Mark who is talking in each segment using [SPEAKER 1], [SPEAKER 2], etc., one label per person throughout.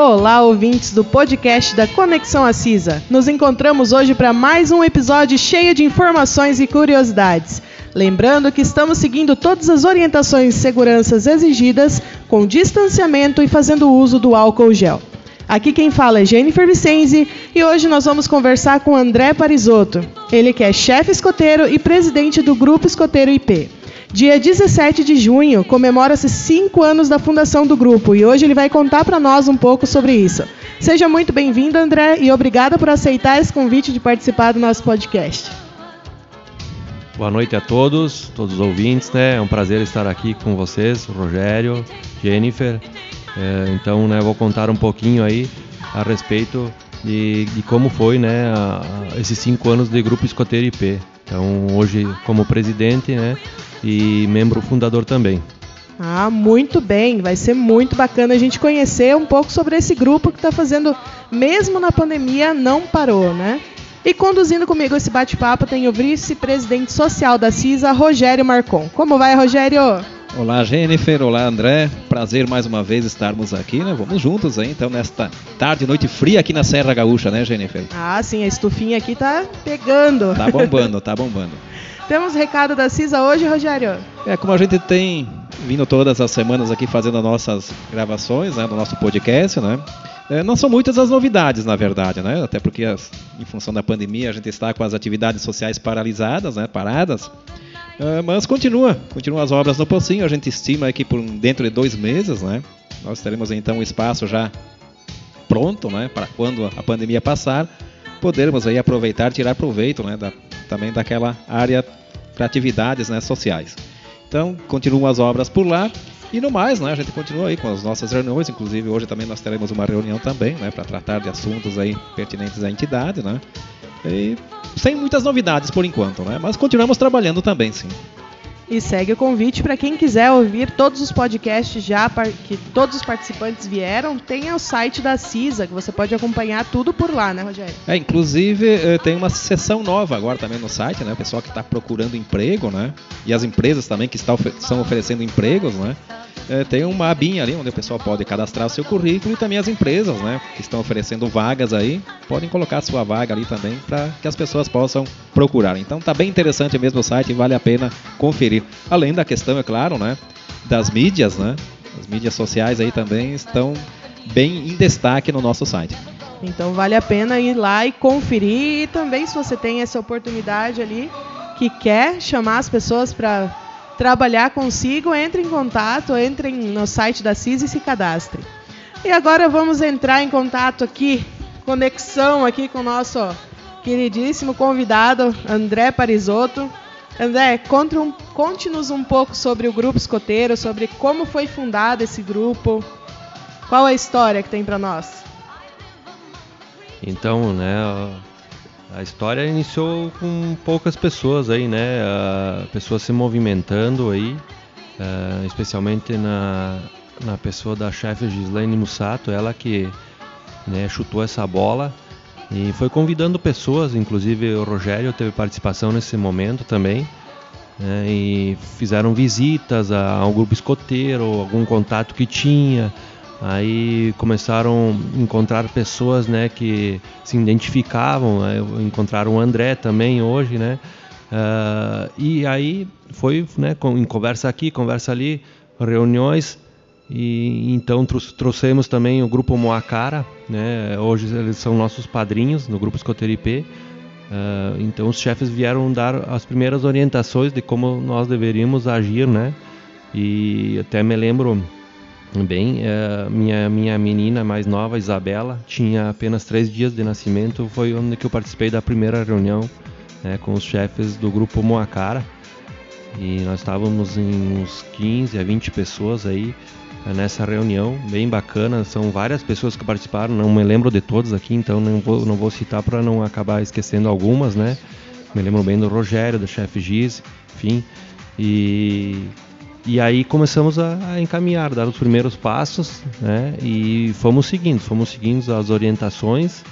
[SPEAKER 1] Olá, ouvintes do podcast da Conexão Assisa. Nos encontramos hoje para mais um episódio cheio de informações e curiosidades. Lembrando que estamos seguindo todas as orientações de segurança exigidas, com distanciamento e fazendo uso do álcool gel. Aqui quem fala é Jennifer Vicenzi e hoje nós vamos conversar com André Parisotto. Ele que é chefe escoteiro e presidente do Grupo Escoteiro IP. Dia 17 de junho comemora-se cinco anos da fundação do grupo e hoje ele vai contar para nós um pouco sobre isso. Seja muito bem-vindo, André, e obrigada por aceitar esse convite de participar do nosso podcast.
[SPEAKER 2] Boa noite a todos, todos os ouvintes, né? É um prazer estar aqui com vocês, Rogério, Jennifer. É, então, né, vou contar um pouquinho aí a respeito de, de como foi, né, a, a esses cinco anos de Grupo Escoteiro IP. Então, hoje como presidente, né, e membro fundador também.
[SPEAKER 1] Ah, muito bem. Vai ser muito bacana a gente conhecer um pouco sobre esse grupo que está fazendo, mesmo na pandemia, não parou, né? E conduzindo comigo esse bate-papo tem o vice-presidente social da CISA, Rogério Marcon. Como vai, Rogério?
[SPEAKER 3] Olá, Jennifer. Olá, André. Prazer mais uma vez estarmos aqui, né? Vamos juntos aí, então, nesta tarde, noite fria aqui na Serra Gaúcha, né, Jennifer?
[SPEAKER 1] Ah, sim, a estufinha aqui tá pegando.
[SPEAKER 3] Tá bombando, tá bombando.
[SPEAKER 1] Temos recado da CISA hoje, Rogério?
[SPEAKER 3] É, como a gente tem vindo todas as semanas aqui fazendo as nossas gravações, né, do nosso podcast, né? É, não são muitas as novidades, na verdade, né? Até porque, as, em função da pandemia, a gente está com as atividades sociais paralisadas, né? Paradas. É, mas continua, continua as obras no Pocinho. A gente estima que por dentro de dois meses, né? Nós teremos então o espaço já pronto, né? Para quando a pandemia passar, podermos aí aproveitar, tirar proveito, né? Da, também daquela área para atividades né, sociais. Então, continuam as obras por lá. E no mais, né, a gente continua aí com as nossas reuniões, inclusive hoje também nós teremos uma reunião também, né, para tratar de assuntos aí pertinentes à entidade, né? E sem muitas novidades por enquanto, né? Mas continuamos trabalhando também, sim.
[SPEAKER 1] E segue o convite para quem quiser ouvir todos os podcasts já que todos os participantes vieram, tem o site da CISA, que você pode acompanhar tudo por lá, né, Rogério?
[SPEAKER 3] É, inclusive eh, tem uma sessão nova agora também no site, né? O pessoal que está procurando emprego, né? E as empresas também que estão, oferecendo empregos, né? é, tem uma abinha ali onde o pessoal pode cadastrar o seu currículo e também as empresas, né, que estão oferecendo vagas aí, podem colocar sua vaga ali também para que as pessoas possam procurar. Então tá bem interessante mesmo o site, vale a pena conferir. Além da questão, é claro, né, das mídias, né, as mídias sociais aí também estão bem em destaque no nosso site.
[SPEAKER 1] Então vale a pena ir lá e conferir e também se você tem essa oportunidade ali que quer chamar as pessoas para trabalhar consigo, entre em contato, entre no site da CIS e se cadastre. E agora vamos entrar em contato aqui, conexão aqui com o nosso queridíssimo convidado, André Parisotto. André, conte-nos um pouco sobre o Grupo Escoteiro, sobre como foi fundado esse grupo, qual a história que tem para nós?
[SPEAKER 2] Então, né, a história iniciou com poucas pessoas aí, né? Pessoas se movimentando aí, uh, especialmente na, na pessoa da chefe Gislaine Mussato, ela que né, chutou essa bola e foi convidando pessoas, inclusive o Rogério teve participação nesse momento também. Né, e fizeram visitas ao grupo escoteiro, algum contato que tinha, Aí começaram a encontrar pessoas né, que se identificavam, né, encontraram o André também hoje, né? Uh, e aí foi né, em conversa aqui, conversa ali, reuniões, e então trouxemos também o grupo Moacara, né? Hoje eles são nossos padrinhos no grupo Escoteripe. Uh, então os chefes vieram dar as primeiras orientações de como nós deveríamos agir, né? E até me lembro Bem, é, minha, minha menina mais nova, Isabela, tinha apenas três dias de nascimento. Foi onde que eu participei da primeira reunião né, com os chefes do grupo Moacara. E nós estávamos em uns 15 a 20 pessoas aí nessa reunião, bem bacana. São várias pessoas que participaram, não me lembro de todos aqui, então não vou, não vou citar para não acabar esquecendo algumas, né? Me lembro bem do Rogério, do chefe Giz, enfim. E e aí começamos a, a, encaminhar, dar os primeiros passos, né? E fomos seguindo, fomos seguindo as orientações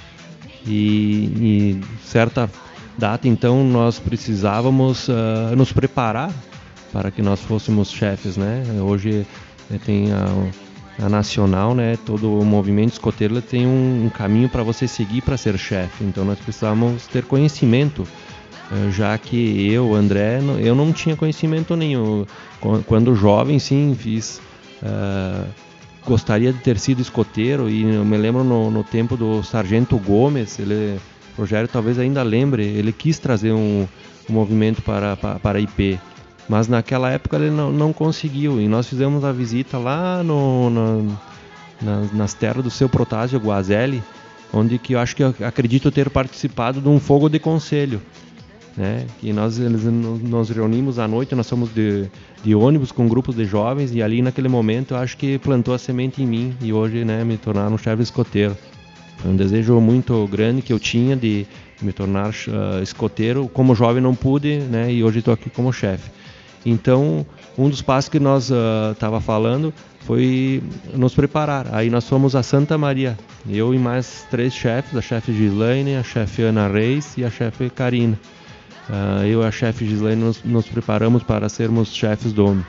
[SPEAKER 2] e, e certa data então nós precisávamos uh, nos preparar para que nós fôssemos chefes, né? Hoje tem uh, a nacional, né, todo o movimento escoteiro tem um, um caminho para você seguir para ser chefe. Então nós precisamos ter conhecimento, uh, já que eu, André, eu não tinha conhecimento nenhum. Quando jovem, sim, fiz. Uh, gostaria de ter sido escoteiro e eu me lembro no, no tempo do Sargento Gomes, ele, Rogério talvez ainda lembre, ele quis trazer um, um movimento para, para, para IP. Mas naquela época ele não, não conseguiu. E nós fizemos a visita lá no, na, nas terras do seu Protásio Guazelli, onde que eu acho que eu acredito ter participado de um fogo de conselho. Né? E nós eles, nos reunimos à noite, nós somos de, de ônibus com grupos de jovens e ali naquele momento eu acho que plantou a semente em mim e hoje né, me tornar um chefe escoteiro. Foi um desejo muito grande que eu tinha de me tornar uh, escoteiro. Como jovem não pude, né, e hoje estou aqui como chefe. Então, um dos passos que nós estava uh, falando foi nos preparar. Aí nós fomos a Santa Maria, eu e mais três chefes, a chefe Gislaine, a chefe Ana Reis e a chefe Karina. Uh, eu e a chefe Gislaine nos, nos, preparamos para sermos chefes do,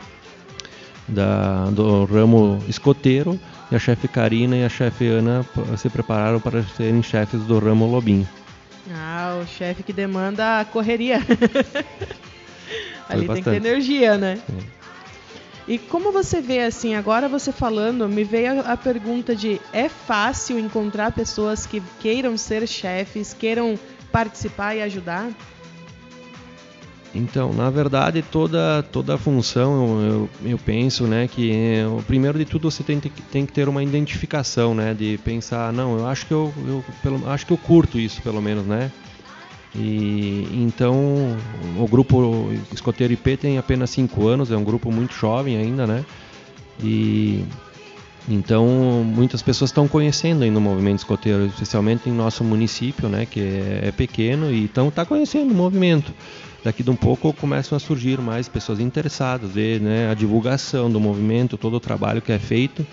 [SPEAKER 2] da, do ramo escoteiro e a chefe Karina e a chefe Ana se prepararam para serem chefes do ramo lobinho.
[SPEAKER 1] Ah, o chefe que demanda a correria. Ali tem que ter energia, né? É. E como você vê assim, agora você falando, me veio a, pergunta de é fácil encontrar pessoas que queiram ser chefes, queiram participar e ajudar?
[SPEAKER 2] Então, na verdade, toda toda a função, eu, eu penso, né, que o primeiro de tudo você tem, tem que ter uma identificação, né, de pensar, não, eu acho que eu, eu pelo, acho que eu curto isso, pelo menos, né? E então o grupo Escoteiro IP tem apenas 5 anos, é um grupo muito jovem ainda, né? E então muitas pessoas estão conhecendo ainda o movimento escoteiro, especialmente em nosso município, né, que é, é pequeno e então está conhecendo o movimento. Daqui de um pouco começam a surgir mais pessoas interessadas, ver né, a divulgação do movimento, todo o trabalho que é feito.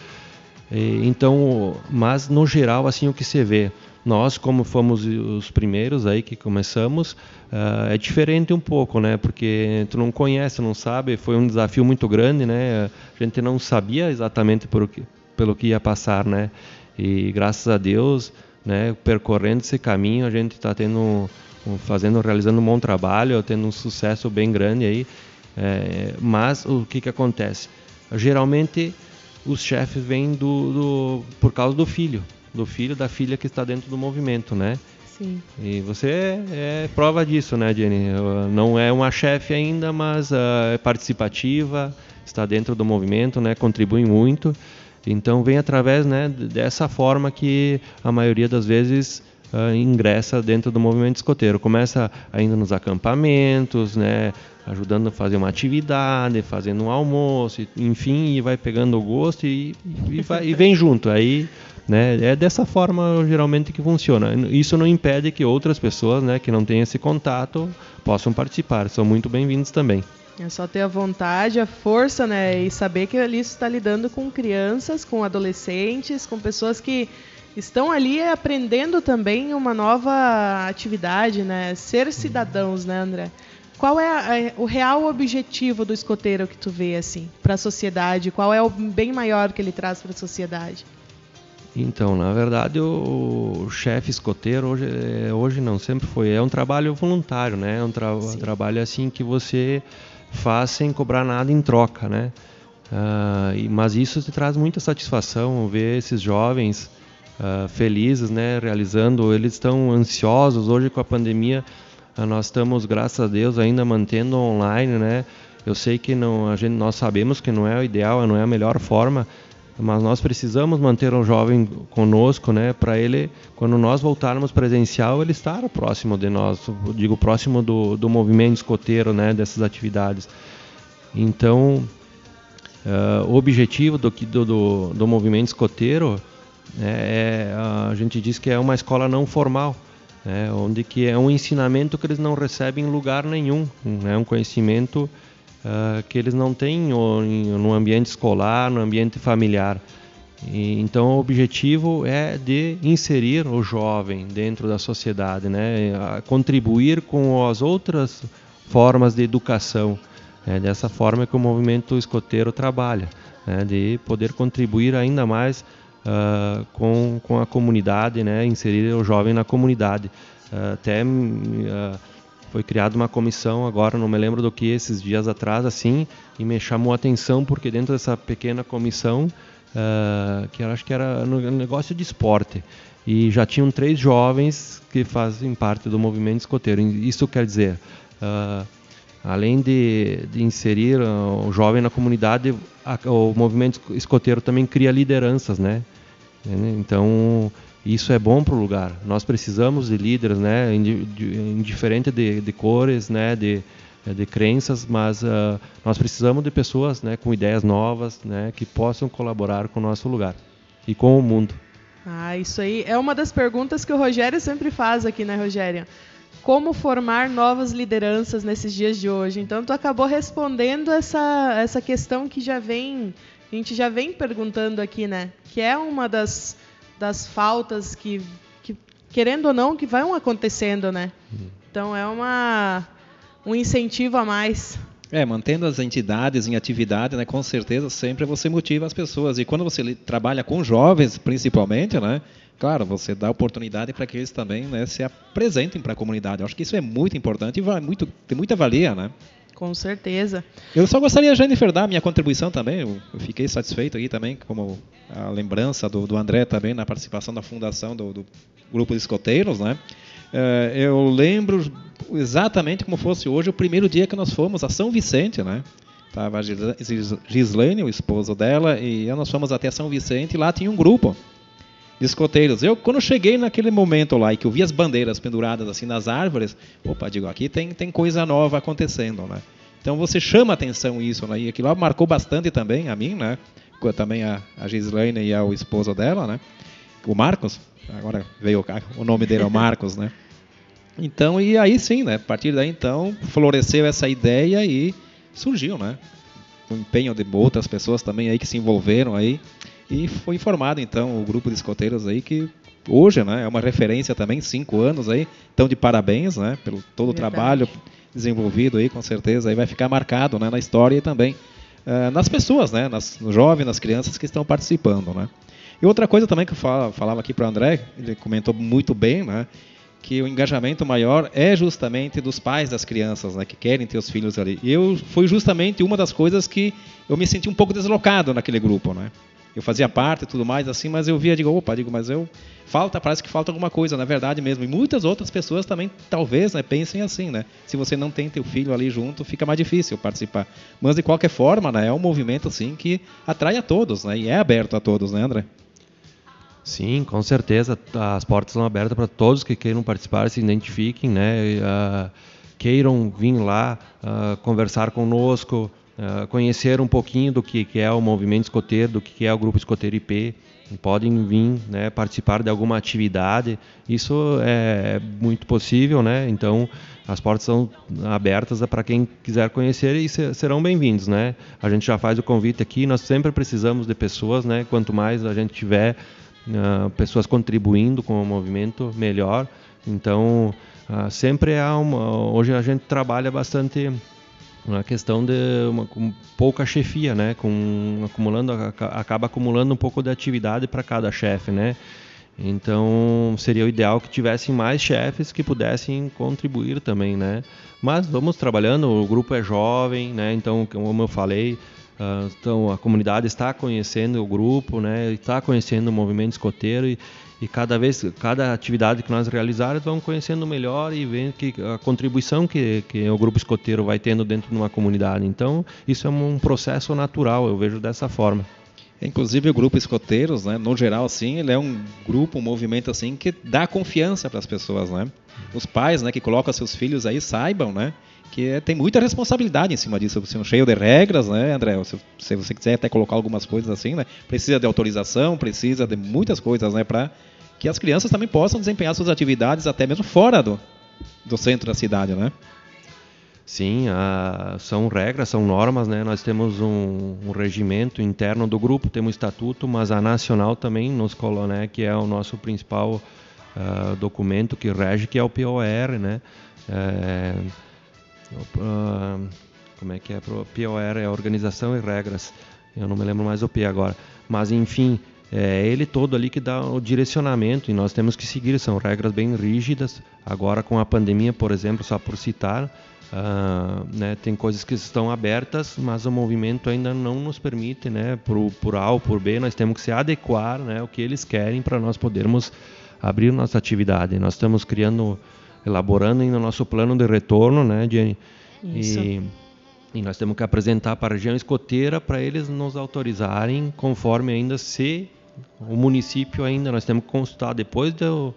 [SPEAKER 2] E, então, mas no geral assim o que se vê nós, como fomos os primeiros aí que começamos, uh, é diferente um pouco, né? Porque tu não conhece, não sabe, foi um desafio muito grande, né? A gente não sabia exatamente por que, pelo que ia passar, né? E graças a Deus, né? Percorrendo esse caminho, a gente está tendo, fazendo, realizando um bom trabalho, tendo um sucesso bem grande aí. É, mas o que que acontece? Geralmente os chefes vêm do, do por causa do filho do filho, da filha que está dentro do movimento, né?
[SPEAKER 1] Sim.
[SPEAKER 2] E você é, é prova disso, né, Jenny? Não é uma chefe ainda, mas uh, é participativa, está dentro do movimento, né? Contribui muito. Então vem através, né, dessa forma que a maioria das vezes uh, ingressa dentro do movimento escoteiro. Começa ainda nos acampamentos, né, ajudando a fazer uma atividade, fazendo um almoço, enfim, e vai pegando o gosto e, e, vai, e vem junto. Aí né? É dessa forma geralmente que funciona. Isso não impede que outras pessoas né, que não têm esse contato possam participar. São muito bem-vindos também.
[SPEAKER 1] É só ter a vontade, a força, né? E saber que ali está lidando com crianças, com adolescentes, com pessoas que estão ali aprendendo também uma nova atividade, né? Ser cidadãos, né, André? Qual é a, o real objetivo do escoteiro que tu vê assim para a sociedade? Qual é o bem maior que ele traz para a sociedade?
[SPEAKER 2] Então, na verdade, o, o chefe escoteiro hoje, é, hoje não, sempre foi. É um trabalho voluntário, né? É um tra trabalho assim que você faz sem cobrar nada em troca, né? Uh, mas isso te traz muita satisfação ver esses jovens uh, felizes, né? Realizando, eles estão ansiosos hoje com a pandemia. Uh, nós estamos, graças a Deus, ainda mantendo online, né? Eu sei que não, a gente, nós sabemos que não é o ideal, não é a melhor forma, mas nós precisamos manter o jovem conosco, né, para ele, quando nós voltarmos presencial, ele estar próximo de nós, digo próximo do, do movimento escoteiro, né, dessas atividades. Então, uh, o objetivo do, do, do movimento escoteiro né, é, a gente diz que é uma escola não formal, né, onde que é um ensinamento que eles não recebem em lugar nenhum, é né, um conhecimento uh, que eles não têm no ambiente escolar, no ambiente familiar. E, então, o objetivo é de inserir o jovem dentro da sociedade, né? contribuir com as outras formas de educação. É dessa forma que o movimento escoteiro trabalha. né, de poder contribuir ainda mais uh, com, com a comunidade, né, inserir o jovem na comunidade. Uh, até uh, foi criada uma comissão agora, não me lembro do que, esses dias atrás, assim, e me chamou a atenção porque dentro dessa pequena comissão, que eu acho que era no negócio de esporte, e já tinham três jovens que fazem parte do movimento escoteiro. Isso quer dizer, além de, de inserir o jovem na comunidade, a, o movimento escoteiro também cria lideranças, né? Então isso é bom para o lugar. Nós precisamos de líderes, né? Indiferente de, de cores, né? De, de crenças, mas uh, nós precisamos de pessoas, né? Com ideias novas, né? Que possam colaborar com o nosso lugar e com o mundo.
[SPEAKER 1] Ah, isso aí é uma das perguntas que o Rogério sempre faz aqui, né, Rogério? como formar novas lideranças nesses dias de hoje. Então, tu acabou respondendo essa, essa questão que já vem, a gente já vem perguntando aqui, né? Que é uma das, das faltas que, que, querendo ou não, que vão acontecendo, né? Então, é uma, um incentivo a mais.
[SPEAKER 3] É, mantendo as entidades em atividade, né, com certeza sempre você motiva as pessoas. E quando você trabalha com jovens, principalmente, né, claro, você dá oportunidade para que eles também né, se apresentem para a comunidade. Eu acho que isso é muito importante e vai muito, tem muita valia, né?
[SPEAKER 1] Com certeza.
[SPEAKER 3] Eu só gostaria, Jennifer, dar minha contribuição também. Eu, fiquei satisfeito aqui também, como a lembrança do, do André também na participação da fundação do, do grupo de escoteiros, né? Uh, eu lembro exatamente como fosse hoje o primeiro dia que nós fomos a São Vicente, né? Tava a Gislaine, o esposo dela, e nós fomos até São Vicente e lá tinha um grupo de escoteiros. Eu, quando cheguei naquele momento lá e que eu vi as bandeiras penduradas assim nas árvores, opa, digo, aqui tem, tem coisa nova acontecendo, né? Então você chama atenção isso, né? E aquilo lá marcou bastante também a mim, né? Também a, a Gislaine e ao esposo dela, né? O Marcos, agora veio o nome dele, é o Marcos, né? Então, e aí sim, né? A partir daí, então, floresceu essa ideia e surgiu, né? O empenho de outras pessoas também aí que se envolveram aí. E foi formado então o grupo de escoteiros aí que hoje né, é uma referência também, cinco anos aí, então de parabéns né, pelo todo o trabalho desenvolvido aí, com certeza aí vai ficar marcado né, na história e também uh, nas pessoas, né, nas, nos jovens, nas crianças que estão participando. Né. E outra coisa também que eu falava, falava aqui para o André, ele comentou muito bem, né, que o engajamento maior é justamente dos pais das crianças, né, que querem ter os filhos ali. E eu foi justamente uma das coisas que eu me senti um pouco deslocado naquele grupo, né? Eu fazia parte e tudo mais assim, mas eu via, digo, opa, digo, mas eu falta, parece que falta alguma coisa, na verdade mesmo. E muitas outras pessoas também talvez, né, pensem assim, né? Se você não tem teu filho ali junto, fica mais difícil participar. Mas de qualquer forma, né, é um movimento assim que atrai a todos, né? E é aberto a todos, né, André?
[SPEAKER 2] Sim, com certeza. As portas estão abertas para todos que queiram participar, se identifiquem, né? Uh, queiram vir lá uh, conversar conosco, uh, conhecer um pouquinho do que, que é o movimento escoteiro, do que, que é o grupo escoteiro IP. Podem vir né, participar de alguma atividade, isso é muito possível, né? Então as portas são abertas para quem quiser conhecer e serão bem-vindos, né? A gente já faz o convite aqui, nós sempre precisamos de pessoas, né? Quanto mais a gente tiver uh, pessoas contribuindo com o movimento, melhor. Então uh, sempre há uma. Hoje a gente trabalha bastante uma questão de uma, pouca chefia, né? Com acumulando acaba acumulando um pouco de atividade para cada chefe, né? Então seria o ideal que tivessem mais chefes que pudessem contribuir também, né? Mas vamos trabalhando, o grupo é jovem, né? Então, como eu falei, uh, então a comunidade está conhecendo o grupo, né? Está conhecendo o movimento escoteiro e, e cada vez, cada atividade que nós realizarmos, vão conhecendo melhor e vendo que a contribuição que, que o grupo escoteiro vai tendo dentro de uma comunidade. Então, isso é um processo natural, eu vejo dessa forma.
[SPEAKER 3] Inclusive o grupo escoteiros, né, no geral, assim, ele é um grupo, um movimento assim que dá confiança para as pessoas, né? Os pais, né, que colocam seus filhos aí saibam, né, que é, tem muita responsabilidade em cima disso, assim, cheio de regras, né, André? Se, se, você quiser até colocar algumas coisas assim, né, precisa de autorização, precisa de muitas coisas, né, para que as crianças também possam desempenhar suas atividades até mesmo fora do, do centro da cidade, né?
[SPEAKER 2] Sim, a, são regras, são normas, né? Nós temos um, um, regimento interno do grupo, temos estatuto, mas a nacional também nos colou, né? Que é o nosso principal uh, documento que rege, que é o POR, né? É, como é que é? POR é Organização e Regras. eu não me lembro mais o P agora. Mas enfim, é ele todo ali que dá o direcionamento e nós temos que seguir. São regras bem rígidas. Agora com a pandemia, por exemplo, só por citar, uh, né, tem coisas que estão abertas, mas o movimento ainda não nos permite, né, por, por A ou por B, nós temos que se adequar, né, o que eles querem para nós podermos abrir nossa atividade. Nós estamos criando, elaborando ainda o nosso plano de retorno, né, de, e, e nós temos que apresentar para a região escoteira para eles nos autorizarem, conforme ainda se o município ainda, nós temos que consultar depois do,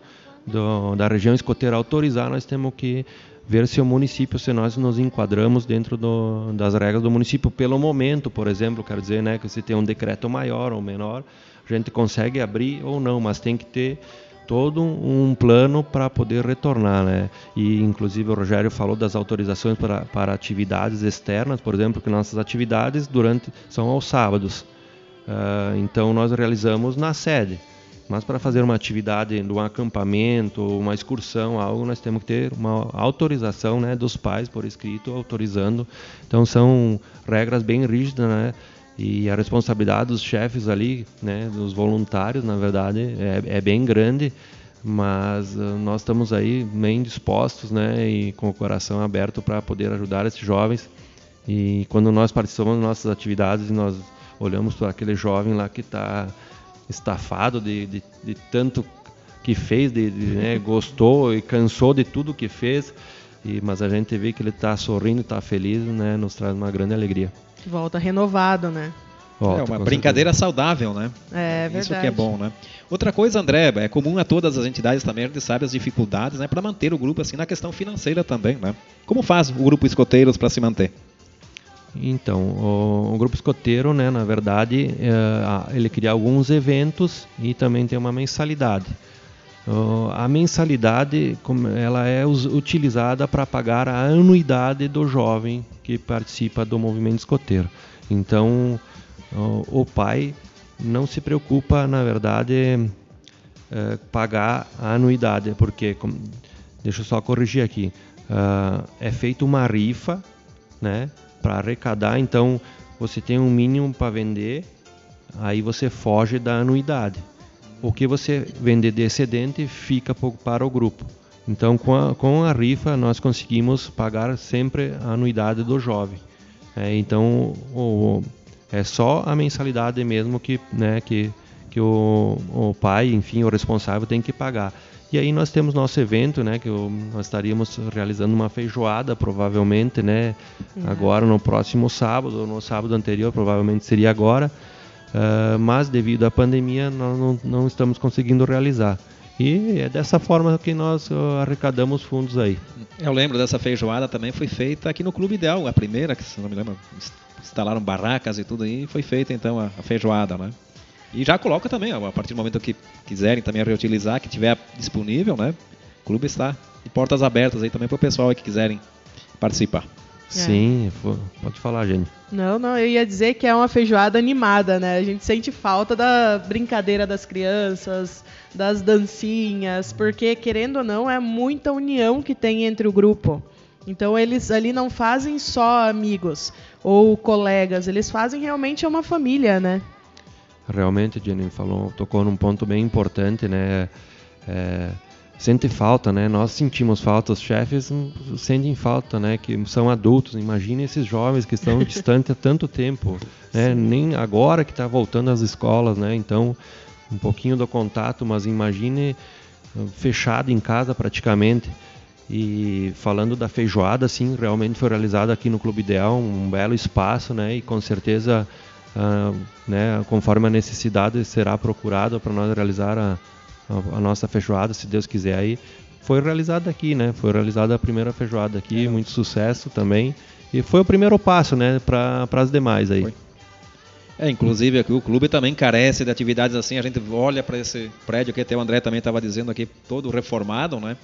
[SPEAKER 2] do, da região escoteira autorizar, nós temos que ver se o município, se nós nos enquadramos dentro do, das regras do município. Pelo momento, por exemplo, quero dizer, né, que se tem um decreto maior ou menor, a gente consegue abrir ou não, mas tem que ter todo um plano para poder retornar, né? E inclusive o Rogério falou das autorizações para, para atividades externas, por exemplo, que nossas atividades durante são aos sábados. Uh, então nós realizamos na sede. Mas para fazer uma atividade de um acampamento, uma excursão, algo, nós temos que ter uma autorização né, dos pais por escrito, autorizando. Então são regras bem rígidas, né? E a responsabilidade dos chefes ali, né, dos voluntários, na verdade, é, é bem grande, mas uh, nós estamos aí bem dispostos, né, e com o coração aberto para poder ajudar esses jovens. E quando nós participamos das nossas atividades, nós olhamos para aquele jovem lá que está estafado de, de, de, tanto que fez, de, de né, gostou e cansou de tudo que fez, e, mas a gente vê que ele está sorrindo, está feliz, né, nos traz uma grande alegria.
[SPEAKER 1] Volta renovado, né?
[SPEAKER 3] Volta, é uma brincadeira certeza. saudável, né?
[SPEAKER 1] É, verdade.
[SPEAKER 3] Isso que é bom, né? Outra coisa, André, é comum a todas as entidades também, a gente sabe as dificuldades, né, para manter o grupo assim na questão financeira também, né? Como faz o grupo Escoteiros para se manter?
[SPEAKER 2] Então, o, o, grupo escoteiro, né, na verdade, é, ele cria alguns eventos e também tem uma mensalidade. A mensalidade ela é utilizada para pagar a anuidade do jovem que participa do movimento escoteiro. Então, o pai não se preocupa, na verdade, uh, pagar a anuidade, porque, deixa eu só corrigir aqui, uh, é feita uma rifa, né, para arrecadar. Então, você tem um mínimo para vender, aí você foge da anuidade o que você vender de excedente fica para o grupo. Então, com a, com a rifa, nós conseguimos pagar sempre a anuidade do jovem. É, então, o, é só a mensalidade mesmo que, né, que, que o, o pai, enfim, o responsável tem que pagar. E aí nós temos nosso evento, né, que nós estaríamos realizando uma feijoada, provavelmente, né, uhum. agora no próximo sábado, ou no sábado anterior, provavelmente seria agora. Uh, mas devido à pandemia nós não, não, estamos conseguindo realizar. E é dessa forma que nós uh, arrecadamos fundos aí.
[SPEAKER 3] Eu lembro dessa feijoada também foi feita aqui no Clube Ideal, a primeira, que se não me lembro, instalaram barracas e tudo aí, foi feita então a, a feijoada, né? E já coloca também, a partir do momento que quiserem também reutilizar, que tiver disponível, né? O clube está de portas abertas aí também para o pessoal que quiserem participar.
[SPEAKER 2] É. Sim, pode falar, gente.
[SPEAKER 1] Não, não, eu ia dizer que é uma feijoada animada, né? A gente sente falta da brincadeira das crianças, das dancinhas, porque querendo ou não é muita união que tem entre o grupo. Então eles ali não fazem só amigos ou colegas, eles fazem realmente uma família, né?
[SPEAKER 2] Realmente, Jenny falou, tocou num ponto bem importante, né? É, sente falta, né? Nós sentimos falta, os chefes sentem falta, né? Que são adultos. Imagine esses jovens que estão distantes há tanto tempo, né? Nem agora que está voltando às escolas, né? Então, um pouquinho do contato, mas imagine uh, fechado em casa praticamente. E falando da feijoada, sim, realmente foi realizada aqui no Clube Ideal, um belo espaço, né? E com certeza, uh, né? Conforme a necessidade será procurada para nós realizar a a, nossa feijoada, se Deus quiser aí. Foi realizada aqui, né? Foi realizada a primeira feijoada aqui, é. muito sucesso também. E foi o primeiro passo, né, para as demais aí. Foi.
[SPEAKER 3] É, inclusive aqui o clube também carece de atividades assim. A gente olha para esse prédio que até o André também estava dizendo aqui, todo reformado, né?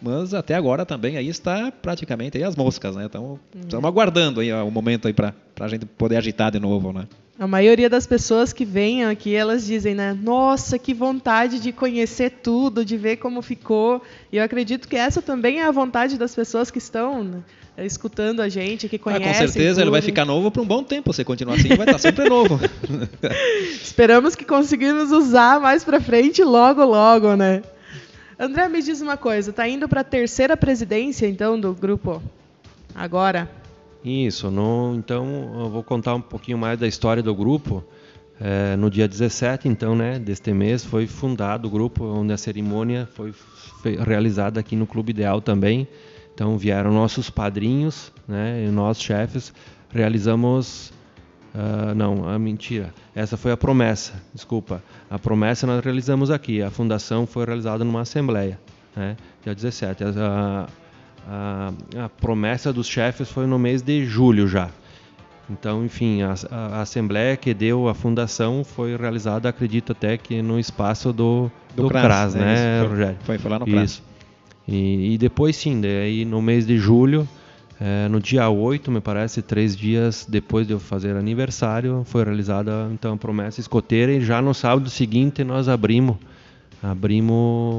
[SPEAKER 3] Mas até agora também aí está praticamente aí as moscas, né? Então, estamos aguardando aí o momento aí para a gente poder agitar de novo, né?
[SPEAKER 1] A maioria das pessoas que vêm aqui, elas dizem, né? Nossa, que vontade de conhecer tudo, de ver como ficou. E eu acredito que essa também é a vontade das pessoas que estão escutando a gente, que conhece.
[SPEAKER 3] Ah, com certeza ele vai ficar novo por um bom tempo. Se continuar assim, vai estar sempre novo.
[SPEAKER 1] Esperamos que conseguimos usar mais para frente logo, logo, né? André, me diz uma coisa, tá indo para a terceira presidência, então, do grupo agora?
[SPEAKER 2] Isso, no, então eu vou contar um pouquinho mais da história do grupo. É, no dia 17, então, né, deste mês, foi fundado o grupo, onde a cerimônia foi realizada aqui no Clube Ideal também. Então vieram nossos padrinhos, né, e nós chefes realizamos uh, não, a mentira. Essa foi a promessa, desculpa. A promessa nós realizamos aqui. A fundação foi realizada numa assembleia, né, dia 17. A, a, a promessa dos chefes foi no mês de julho já. Então, enfim, a, a, assembleia que deu a fundação foi realizada, acredito até que no espaço do, do, do CRAS, CRAS né,
[SPEAKER 3] né
[SPEAKER 2] foi, Rogério?
[SPEAKER 3] Foi, foi lá no CRAS. Isso.
[SPEAKER 2] E, e depois sim, daí no mês de julho, é, no dia 8, me parece, três dias depois de eu fazer aniversário, foi realizada então a promessa escoteira e já no sábado seguinte nós abrimos, abrimos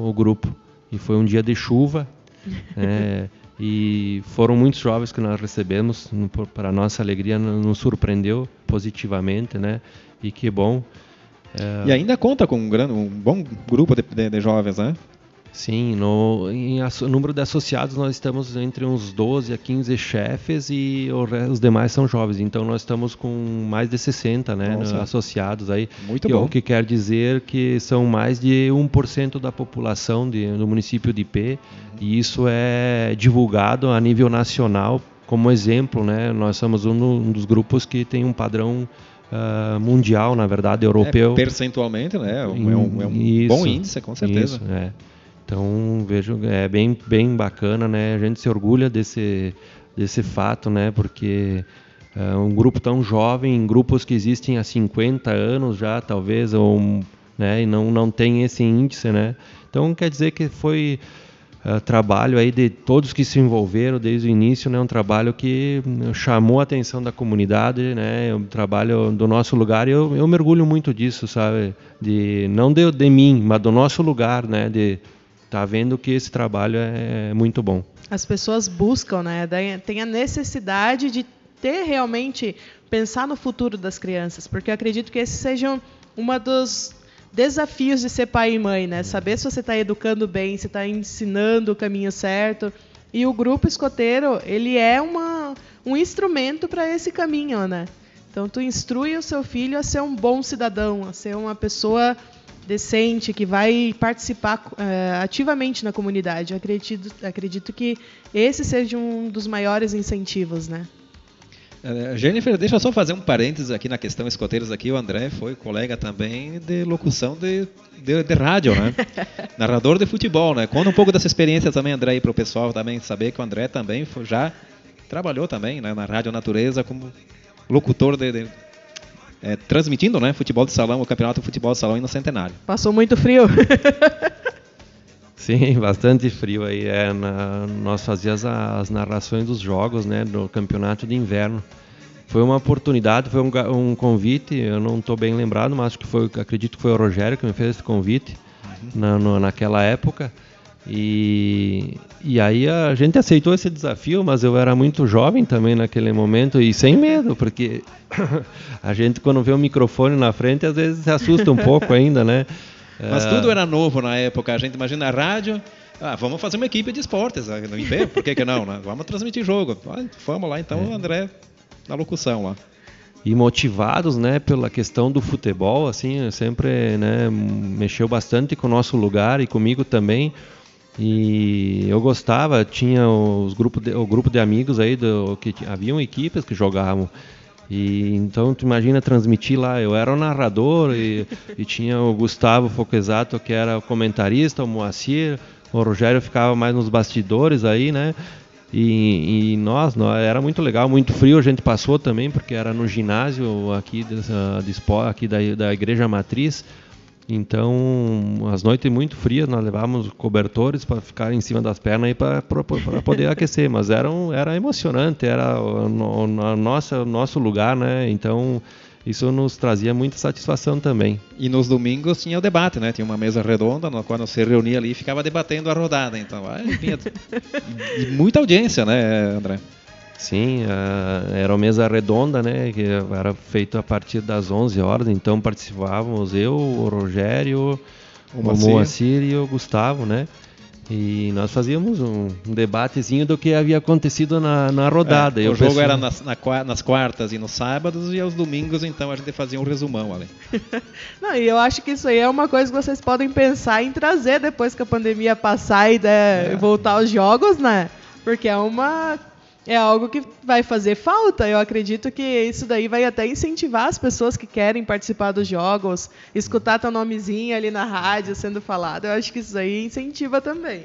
[SPEAKER 2] o grupo. E foi um dia de chuva. É, e foram muitos jovens que nós recebemos, para nossa alegria, nos surpreendeu positivamente, né? E que bom.
[SPEAKER 3] É... E ainda conta com um, grande, um bom grupo de, de, de jovens, né?
[SPEAKER 2] Sim, no em número de associados nós estamos entre uns 12 a 15 chefes e os demais são jovens. Então nós estamos com mais de 60 né, associados aí.
[SPEAKER 3] Muito bom.
[SPEAKER 2] O que quer dizer que são mais de 1% da população de, do município de IP uhum. e isso é divulgado a nível nacional como exemplo. Né? Nós somos um, um dos grupos que tem um padrão Uh, mundial, na verdade, europeu. É,
[SPEAKER 3] percentualmente, né? É um, é um, é um bom índice, com certeza.
[SPEAKER 2] Isso, é. Então vejo é bem bem bacana, né? A gente se orgulha desse desse fato, né? Porque é um grupo tão jovem, grupos que existem há 50 anos já, talvez, ou né? E não não tem esse índice, né? Então quer dizer que foi uh, trabalho aí de todos que se envolveram desde o início, né? Um trabalho que chamou a atenção da comunidade, né? Um trabalho do nosso lugar. E eu, eu mergulho muito disso, sabe? De não de, de mim, mas do nosso lugar, né? De está vendo que esse trabalho é, é muito bom.
[SPEAKER 1] As pessoas buscam, né? Tem a necessidade de ter realmente pensar no futuro das crianças, porque eu acredito que esse seja uma dos desafios de ser pai e mãe, né? Saber se você está educando bem, se está ensinando o caminho certo. E o grupo escoteiro, ele é uma, um instrumento para esse caminho, né? Então, tu instrui o seu filho a ser um bom cidadão, a ser uma pessoa decente, que vai participar é, ativamente na comunidade. Acredito, acredito que esse seja um dos maiores incentivos, né?
[SPEAKER 3] Uh, Jennifer, deixa eu só fazer um parênteses aqui na questão escoteiros aqui. O André foi colega também de locução de, de, de rádio, né? Narrador de futebol, né? Conta um pouco dessa experiência também, André, para o pessoal também saber que o André também foi, já trabalhou também né, na Rádio Natureza como locutor de, de é, transmitindo né, futebol de salão, o campeonato de futebol de salão no Centenário.
[SPEAKER 1] Passou muito frio.
[SPEAKER 2] Sim, bastante frio aí. É, na, nós fazíamos as narrações dos jogos né, do campeonato de inverno. Foi uma oportunidade, foi um, um convite, eu não estou bem lembrado, mas acho que foi, acredito que foi o Rogério que me fez esse convite uhum. na, no, naquela época. E, e aí a gente aceitou esse desafio, mas eu era muito jovem também naquele momento e sem medo, porque a gente quando vê o microfone na frente às vezes se assusta um pouco ainda, né?
[SPEAKER 3] Mas tudo era novo na época. A gente imagina a rádio, ah, vamos fazer uma equipe de esportes ah, no IP, por que, que não? Né? Vamos transmitir jogo. Ah, vamos lá então, é. André na locução lá
[SPEAKER 2] e motivados né pela questão do futebol assim sempre né mexeu bastante com o nosso lugar e comigo também e eu gostava, tinha os grupo de, o grupo de amigos aí do, que haviam equipes que jogavam. E então tu imagina transmitir lá, eu era o narrador e, e tinha o Gustavo Foquesato que era o comentarista, o Moacir, o Rogério ficava mais nos bastidores aí, né? E, e nós, nós, era muito legal, muito frio a gente passou também, porque era no ginásio aqui, dessa, de, aqui da, da Igreja Matriz. Então, as noites muito frias, nós levávamos cobertores para ficar em cima das pernas e para poder aquecer, mas era, um, era emocionante, era o, o, o nosso, lugar, né? Então, isso nos trazia muita satisfação também.
[SPEAKER 3] E nos domingos tinha o debate, né? Tinha uma mesa redonda, no qual se reunia ali e ficava debatendo a rodada. Então, tinha muita audiência, né, André?
[SPEAKER 2] Sim, uh, era uma mesa redonda, né? Que era feito a partir das 11 horas, então participávamos eu, o Rogério, o, o Moacir e o Gustavo, né? E nós fazíamos um, um, debatezinho do que havia acontecido na, na rodada.
[SPEAKER 3] É, o jogo era nas, na, nas, quartas e nos sábados, e aos domingos, então, a gente fazia um resumão ali.
[SPEAKER 1] Não, e eu acho que isso aí é uma coisa que vocês podem pensar em trazer depois que a pandemia passar e é. voltar aos jogos, né? Porque é uma é algo que vai fazer falta. Eu acredito que isso daí vai até incentivar as pessoas que querem participar dos jogos, escutar teu nomezinho ali na rádio sendo falado. Eu acho que isso aí incentiva também.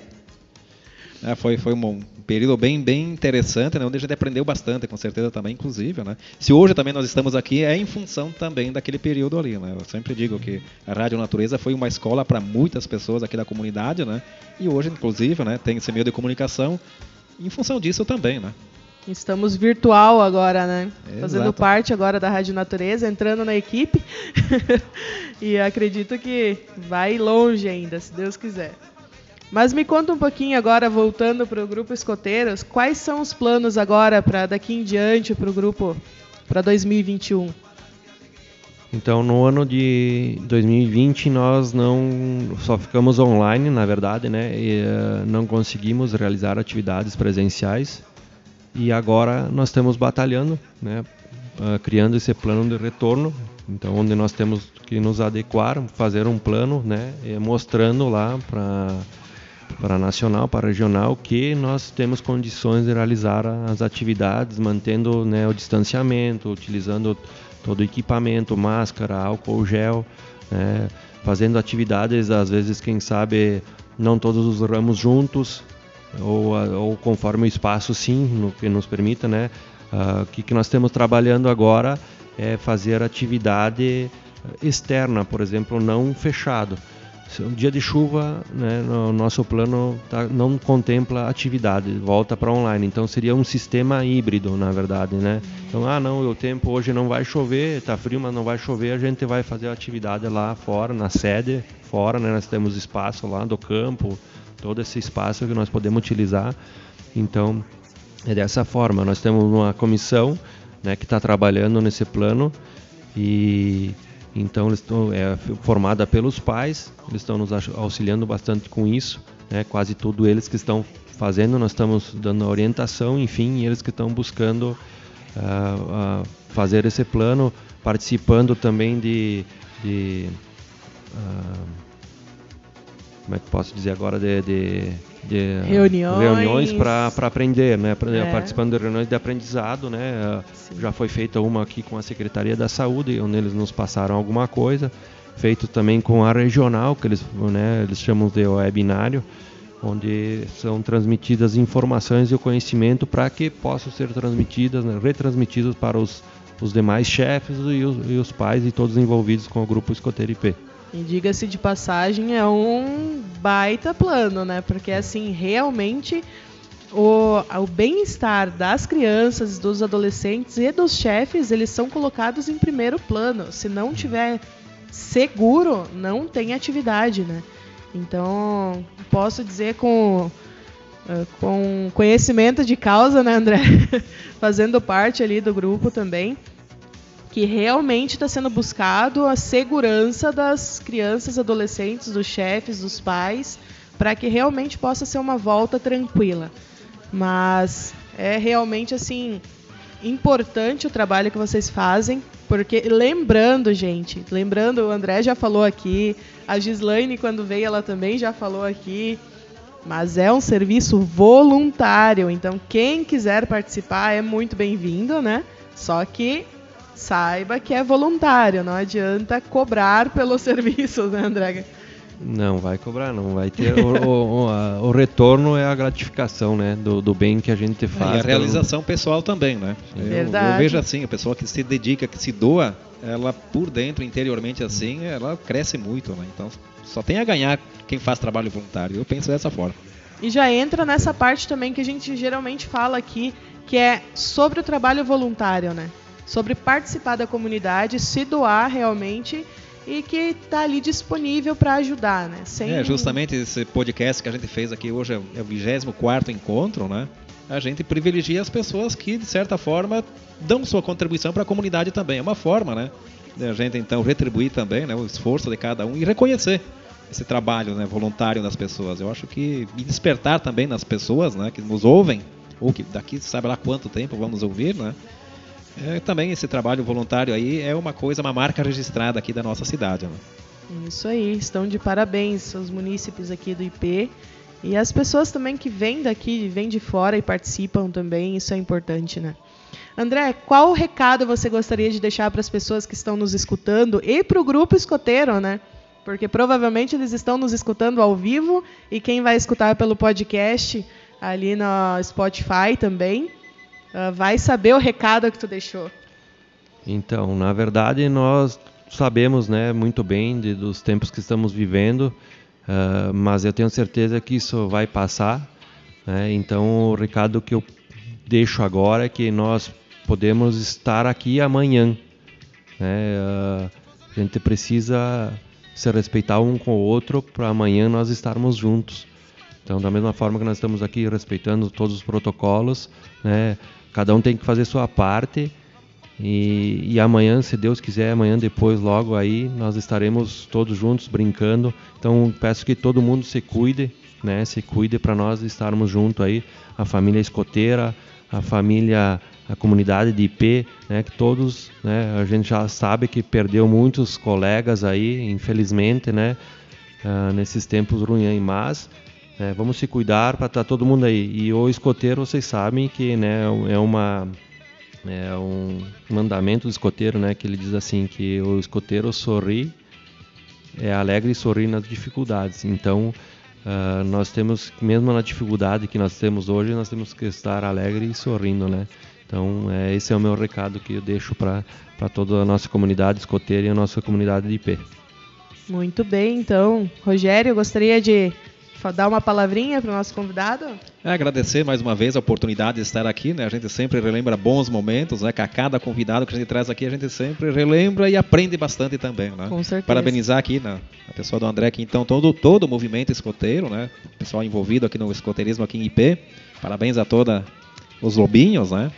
[SPEAKER 3] É, foi, foi um período bem, bem interessante, né, onde a gente aprendeu bastante, com certeza também, inclusive. Né? Se hoje também nós estamos aqui, é em função também daquele período ali. Né? Eu sempre digo que a Rádio Natureza foi uma escola para muitas pessoas aqui da comunidade, né? e hoje, inclusive, né, tem esse meio de comunicação em função disso também, né?
[SPEAKER 1] Estamos virtual agora, né? Exato. Fazendo parte agora da Rádio Natureza, entrando na equipe. e acredito que vai longe ainda, se Deus quiser. Mas me conta um pouquinho agora, voltando para o grupo Escoteiros, quais são os planos agora para daqui em diante para o grupo para 2021?
[SPEAKER 2] Então, no ano de 2020 nós não só ficamos online, na verdade, né? E, uh, não conseguimos realizar atividades presenciais. E agora nós estamos batalhando, né? Uh, criando esse plano de retorno. Então, onde nós temos que nos adequar, fazer um plano, né? E mostrando lá para para nacional, para regional, que nós temos condições de realizar as atividades, mantendo né, o distanciamento, utilizando todo equipamento, máscara, álcool gel, né, fazendo atividades, às vezes, quem sabe, não todos os ramos juntos, ou, ou conforme o espaço, sim, no que nos permita, né? Uh, o que, que nós estamos trabalhando agora é fazer atividade externa, por exemplo, não fechado um dia de chuva, né, no nosso plano tá, não contempla atividade, volta para online. Então seria um sistema híbrido, na verdade, né? Então, ah, não, o tempo hoje não vai chover, está frio, mas não vai chover, a gente vai fazer a atividade lá fora, na sede, fora, né? Nós temos espaço lá do campo, todo esse espaço que nós podemos utilizar. Então, é dessa forma. Nós temos uma comissão, né, que está trabalhando nesse plano e então, eles estão é, formada pelos pais, eles estão nos auxiliando bastante com isso, né? quase tudo eles que estão fazendo, nós estamos dando orientação, enfim, eles que estão buscando uh, uh, fazer esse plano, participando também de, de uh, como é que posso dizer agora de, de de
[SPEAKER 1] reuniões,
[SPEAKER 2] reuniões para aprender, né? É. Participando de reuniões de aprendizado, né? Sim. Já foi feita uma aqui com a Secretaria da Saúde, onde eles nos passaram alguma coisa. Feito também com a regional, que eles, né, eles chamam de webinário, onde são transmitidas informações e o conhecimento para que possam ser transmitidas, né, retransmitidas para os, os demais chefes e os, e os pais e todos envolvidos com o grupo Escoteiro IP.
[SPEAKER 1] E diga-se de passagem, é um baita plano, né? Porque assim, realmente o, o bem-estar das crianças, dos adolescentes e dos chefes, eles são colocados em primeiro plano. Se não tiver seguro, não tem atividade, né? Então, posso dizer com, eh, com conhecimento de causa, né, André? Fazendo parte ali do grupo também que realmente está sendo buscado a segurança das crianças, adolescentes, dos chefes, dos pais, para que realmente possa ser uma volta tranquila. Mas é realmente assim importante o trabalho que vocês fazem, porque lembrando, gente, lembrando, o André já falou aqui, a Gislaine quando veio ela também já falou aqui, mas é um serviço voluntário, então quem quiser participar é muito bem-vindo, né? Só que saiba que é voluntário, não adianta cobrar pelo serviço, né, André?
[SPEAKER 2] Não vai cobrar, não vai ter. o, o, a, o, retorno é a gratificação, né? Do, do bem que a gente faz.
[SPEAKER 3] E a realização pessoal também, né?
[SPEAKER 1] Verdade.
[SPEAKER 3] Eu, eu, vejo assim, a pessoa que se dedica, que se doa, ela por dentro, interiormente assim, ela cresce muito, né? Então só tem a ganhar quem faz trabalho voluntário. Eu penso dessa forma.
[SPEAKER 1] E já entra nessa parte também que a gente geralmente fala aqui, que é sobre o trabalho voluntário, né? Sobre participar da comunidade, se doar realmente e que está ali disponível para ajudar, né?
[SPEAKER 3] Sem... É, justamente esse podcast que a gente fez aqui hoje é o 24 encontro, né? A gente privilegia as pessoas que, de certa forma, dão sua contribuição para a comunidade também. É uma forma, né? A gente, então, retribuir também né, o esforço de cada um e reconhecer esse trabalho né, voluntário das pessoas. Eu acho que e despertar também nas pessoas né, que nos ouvem, ou que daqui sabe lá quanto tempo vamos ouvir, né? É, também esse trabalho voluntário aí é uma coisa, uma marca registrada aqui da nossa cidade. Né?
[SPEAKER 1] Isso aí, estão de parabéns os munícipes aqui do IP e as pessoas também que vêm daqui, vêm de fora e participam também, isso é importante, né? André, qual recado você gostaria de deixar para as pessoas que estão nos escutando e para o grupo escoteiro, né? Porque provavelmente eles estão nos escutando ao vivo e quem vai escutar pelo podcast ali no Spotify também uh, vai saber o recado que tu deixou.
[SPEAKER 2] Então, na verdade, nós sabemos né, muito bem de, dos tempos que estamos vivendo, uh, mas eu tenho certeza que isso vai passar. Né? Então, o recado que eu deixo agora é que nós podemos estar aqui amanhã. Né? Uh, a gente precisa se respeitar um com o outro para amanhã nós estarmos juntos. Então, da mesma forma que nós estamos aqui respeitando todos os protocolos, né, cada um tem que fazer sua parte. E, e, amanhã, se Deus quiser, amanhã depois, logo aí, nós estaremos todos juntos brincando. Então, peço que todo mundo se cuide, né? Se cuide para nós estarmos juntos aí, a família escoteira, a família, a comunidade de IP, né? Que todos, né? A gente já sabe que perdeu muitos colegas aí, infelizmente, né? Uh, nesses tempos ruins, mas é, vamos se cuidar para estar tá todo mundo aí. E o escoteiro, vocês sabem que né, é uma é um mandamento do escoteiro, né, que ele diz assim que o escoteiro sorri, é alegre e sorri nas dificuldades. Então, uh, nós temos, mesmo na dificuldade que nós temos hoje, nós temos que estar alegre e sorrindo, né? Então, é, esse é o meu recado que eu deixo para toda a nossa comunidade escoteira e a nossa comunidade de IP.
[SPEAKER 1] Muito bem, então, Rogério, gostaria de dar uma palavrinha para o nosso convidado?
[SPEAKER 3] É, agradecer mais uma vez a oportunidade de estar aqui, né? A gente sempre relembra bons momentos, né? Com a cada convidado que a gente traz aqui, a gente sempre relembra e aprende bastante também, né?
[SPEAKER 1] Com certeza.
[SPEAKER 3] Parabenizar aqui né, a pessoa do André aqui, então, todo, todo o movimento escoteiro, né? O pessoal envolvido aqui no escoteirismo aqui em IP. Parabéns a toda os lobinhos, né?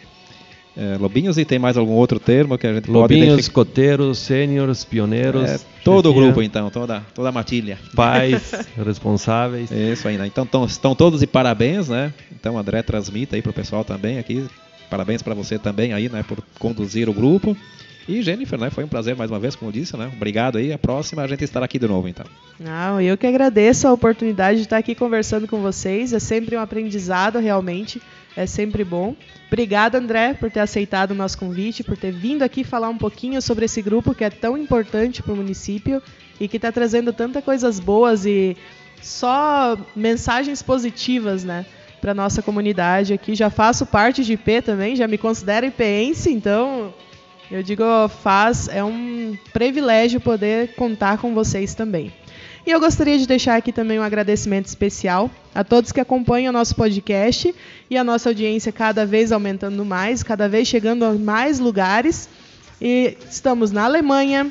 [SPEAKER 3] É, lobinhos e tem mais algum outro termo que a gente
[SPEAKER 2] lobinhos, pode Lobinhos, escoteiros, sêniores, pioneiros. É,
[SPEAKER 3] todo o grupo então, toda, toda a matilha.
[SPEAKER 2] Pais, responsáveis.
[SPEAKER 3] Isso aí, né? Então tão, estão todos de parabéns, né? Então André transmita aí pro pessoal também aqui. Parabéns para você também aí, né, por conduzir o grupo. E Jennifer, né? Foi um prazer mais uma vez, como eu disse, né? Obrigado aí. A próxima a gente estará aqui de novo, então.
[SPEAKER 1] Não, eu que agradeço a oportunidade de estar aqui conversando com vocês. É sempre um aprendizado, realmente. É sempre bom. Obrigada, André, por ter aceitado o nosso convite, por ter vindo aqui falar um pouquinho sobre esse grupo que é tão importante para o município e que está trazendo tantas coisas boas e só mensagens positivas, né? Para nossa comunidade aqui. Já faço parte de IP também, já me considero IPense, então eu digo, faz, é um privilégio poder contar com vocês também. E eu gostaria de deixar aqui também um agradecimento especial a todos que acompanham o nosso podcast e a nossa audiência cada vez aumentando mais, cada vez chegando a mais lugares. E estamos na Alemanha,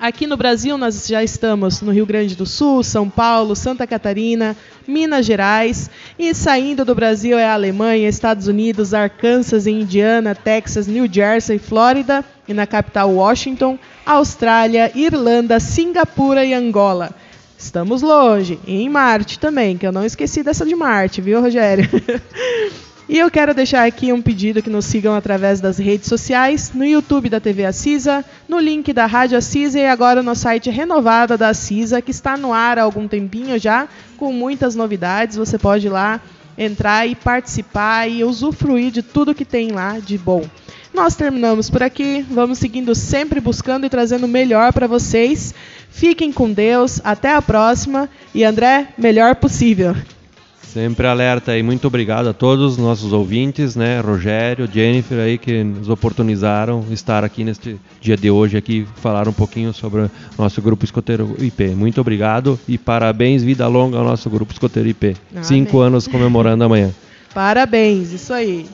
[SPEAKER 1] Aqui no Brasil, nós já estamos no Rio Grande do Sul, São Paulo, Santa Catarina, Minas Gerais. E saindo do Brasil é a Alemanha, Estados Unidos, Arkansas, Indiana, Texas, New Jersey, Flórida e na capital Washington, Austrália, Irlanda, Singapura e Angola. Estamos longe. E em Marte também, que eu não esqueci dessa de Marte, viu, Rogério? E eu quero deixar aqui um pedido que nos sigam através das redes sociais, no YouTube da TV Assisa, no link da Rádio Assisa e agora no site renovado da Assisa, que está no ar há algum tempinho já, com muitas novidades. Você pode ir lá entrar e participar e usufruir de tudo que tem lá de bom. Nós terminamos por aqui, vamos seguindo sempre buscando e trazendo o melhor para vocês. Fiquem com Deus, até a próxima e André, melhor possível.
[SPEAKER 2] Sempre alerta aí. Muito obrigado a todos os nossos ouvintes, né? Rogério, Jennifer aí que nos oportunizaram estar aqui neste dia de hoje aqui falar um pouquinho sobre o nosso grupo escoteiro IP. Muito obrigado e parabéns, vida longa ao nosso grupo escoteiro IP. Amém. Cinco anos comemorando amanhã.
[SPEAKER 1] Parabéns, isso aí.